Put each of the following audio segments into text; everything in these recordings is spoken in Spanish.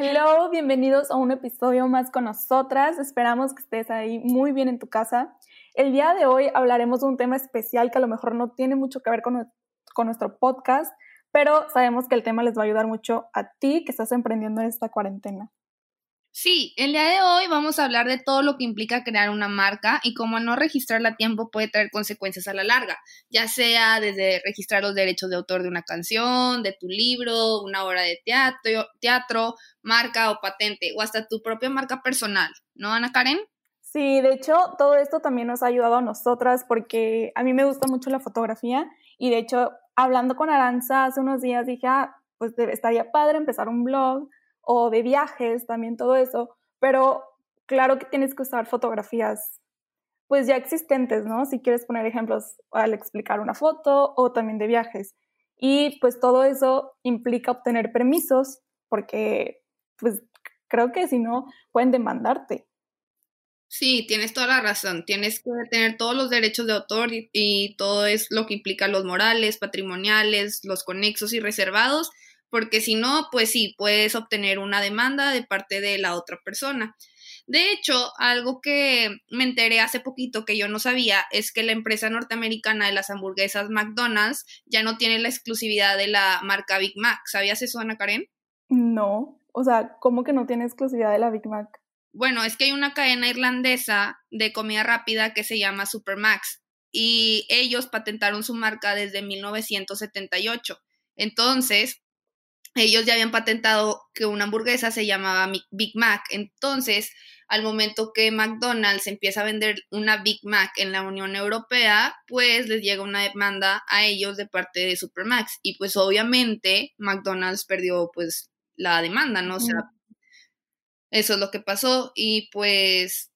Hello, bienvenidos a un episodio más con nosotras. Esperamos que estés ahí muy bien en tu casa. El día de hoy hablaremos de un tema especial que a lo mejor no tiene mucho que ver con, con nuestro podcast, pero sabemos que el tema les va a ayudar mucho a ti que estás emprendiendo en esta cuarentena. Sí, el día de hoy vamos a hablar de todo lo que implica crear una marca y cómo no registrarla a tiempo puede traer consecuencias a la larga, ya sea desde registrar los derechos de autor de una canción, de tu libro, una obra de teatro, marca o patente, o hasta tu propia marca personal, ¿no, Ana Karen? Sí, de hecho, todo esto también nos ha ayudado a nosotras porque a mí me gusta mucho la fotografía y de hecho, hablando con Aranza hace unos días dije, ah, pues estaría padre empezar un blog o de viajes, también todo eso, pero claro que tienes que usar fotografías pues ya existentes, ¿no? Si quieres poner ejemplos al explicar una foto o también de viajes. Y pues todo eso implica obtener permisos porque pues creo que si no pueden demandarte. Sí, tienes toda la razón. Tienes que tener todos los derechos de autor y, y, todo es lo que implica los morales, patrimoniales, los conexos y reservados porque si no, pues sí, puedes obtener una demanda de parte de la otra persona. De hecho, algo que me enteré hace poquito que yo no sabía es que la empresa norteamericana de las hamburguesas McDonald's ya no tiene la exclusividad de la marca Big Mac. ¿Sabías eso, Ana Karen? No, o sea, ¿cómo que no tiene exclusividad de la Big Mac? Bueno, es que hay una cadena irlandesa de comida rápida que se llama Supermax y ellos patentaron su marca desde 1978. Entonces, ellos ya habían patentado que una hamburguesa se llamaba Big Mac. Entonces, al momento que McDonald's empieza a vender una Big Mac en la Unión Europea, pues les llega una demanda a ellos de parte de Supermax. Y pues obviamente McDonald's perdió pues la demanda, ¿no? O sea, eso es lo que pasó. Y pues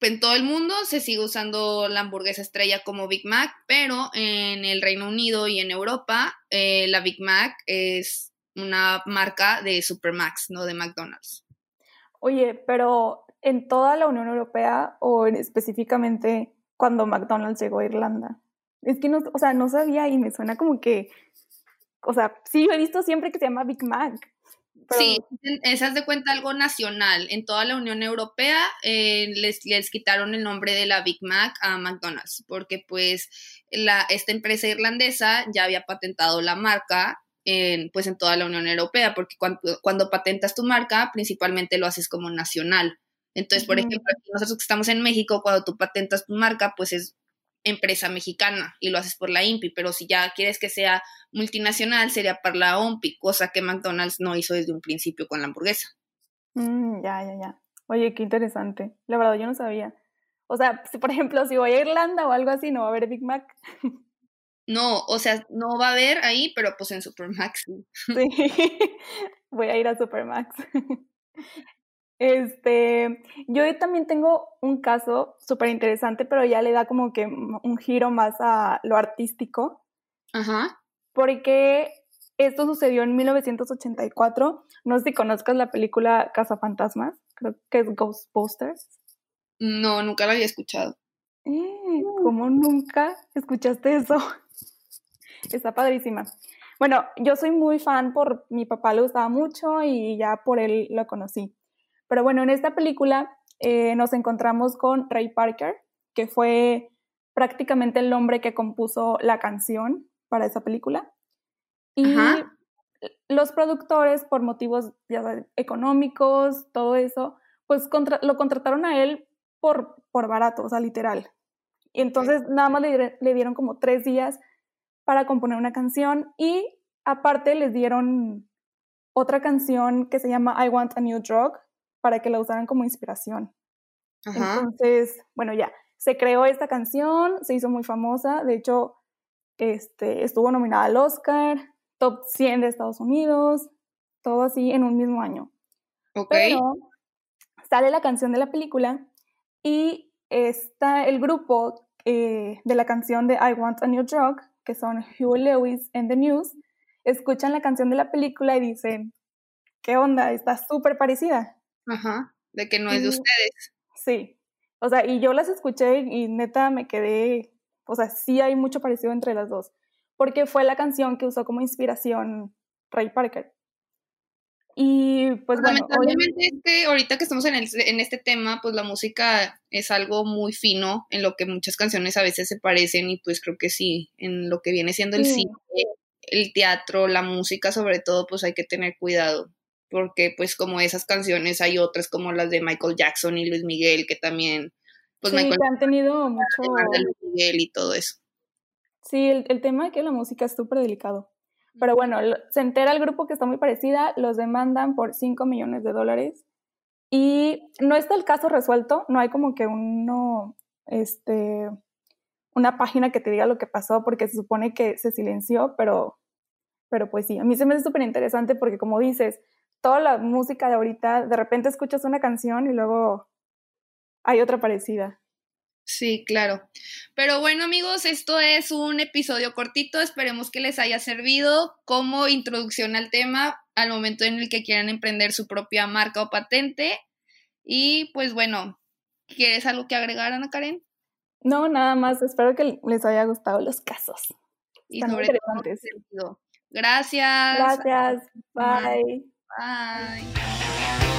en todo el mundo se sigue usando la hamburguesa estrella como Big Mac, pero en el Reino Unido y en Europa eh, la Big Mac es una marca de Supermax, no de McDonald's. Oye, pero en toda la Unión Europea o específicamente cuando McDonald's llegó a Irlanda. Es que no, o sea, no sabía y me suena como que, o sea, sí, he visto siempre que se llama Big Mac. Sí, esas de cuenta algo nacional. En toda la Unión Europea eh, les, les, quitaron el nombre de la Big Mac a McDonald's, porque pues la, esta empresa irlandesa ya había patentado la marca en, pues en toda la Unión Europea, porque cuando, cuando patentas tu marca, principalmente lo haces como nacional. Entonces, por ejemplo, nosotros que estamos en México, cuando tú patentas tu marca, pues es empresa mexicana y lo haces por la INPI, pero si ya quieres que sea multinacional, sería por la OMPI, cosa que McDonald's no hizo desde un principio con la hamburguesa. Mm, ya, ya, ya. Oye, qué interesante. La verdad, yo no sabía. O sea, si por ejemplo, si voy a Irlanda o algo así, no va a haber Big Mac. No, o sea, no va a haber ahí, pero pues en Supermax. Sí, voy a ir a Supermax. Este, yo también tengo un caso súper interesante, pero ya le da como que un giro más a lo artístico. Ajá. Porque esto sucedió en 1984. No sé si conozcas la película Casa Fantasmas, creo que es Ghostbusters. No, nunca la había escuchado. Eh, ¿Cómo nunca escuchaste eso? Está padrísima. Bueno, yo soy muy fan por mi papá le gustaba mucho y ya por él lo conocí. Pero bueno, en esta película eh, nos encontramos con Ray Parker, que fue prácticamente el hombre que compuso la canción para esa película. Y los productores, por motivos económicos, todo eso, pues lo contrataron a él por, por barato, o sea, literal. Y entonces nada más le, le dieron como tres días para componer una canción y aparte les dieron otra canción que se llama I Want a New Drug, para que la usaran como inspiración. Entonces, bueno, ya, se creó esta canción, se hizo muy famosa, de hecho, este, estuvo nominada al Oscar, top 100 de Estados Unidos, todo así en un mismo año. Ok. Pero sale la canción de la película y está el grupo eh, de la canción de I Want a New Drug, que son Hugh Lewis and The News, escuchan la canción de la película y dicen, ¿qué onda? Está súper parecida. Ajá, de que no es de ustedes. Sí, o sea, y yo las escuché y neta me quedé, o sea, sí hay mucho parecido entre las dos, porque fue la canción que usó como inspiración Ray Parker. Y pues bueno, ahorita que estamos en, el, en este tema, pues la música es algo muy fino, en lo que muchas canciones a veces se parecen y pues creo que sí, en lo que viene siendo el cine, el teatro, la música sobre todo, pues hay que tener cuidado, porque pues como esas canciones hay otras como las de Michael Jackson y Luis Miguel que también, pues sí, que han tenido mucho... Luis Miguel y todo eso. Sí, el, el tema de que la música es súper delicado. Pero bueno, se entera el grupo que está muy parecida, los demandan por 5 millones de dólares y no está el caso resuelto, no hay como que uno, este, una página que te diga lo que pasó porque se supone que se silenció, pero, pero pues sí, a mí se me hace súper interesante porque como dices, toda la música de ahorita, de repente escuchas una canción y luego hay otra parecida. Sí, claro. Pero bueno amigos, esto es un episodio cortito, esperemos que les haya servido como introducción al tema al momento en el que quieran emprender su propia marca o patente. Y pues bueno, ¿quieres algo que agregar, Ana Karen? No, nada más, espero que les haya gustado los casos. Y sobre Gracias. Gracias. Bye. Bye.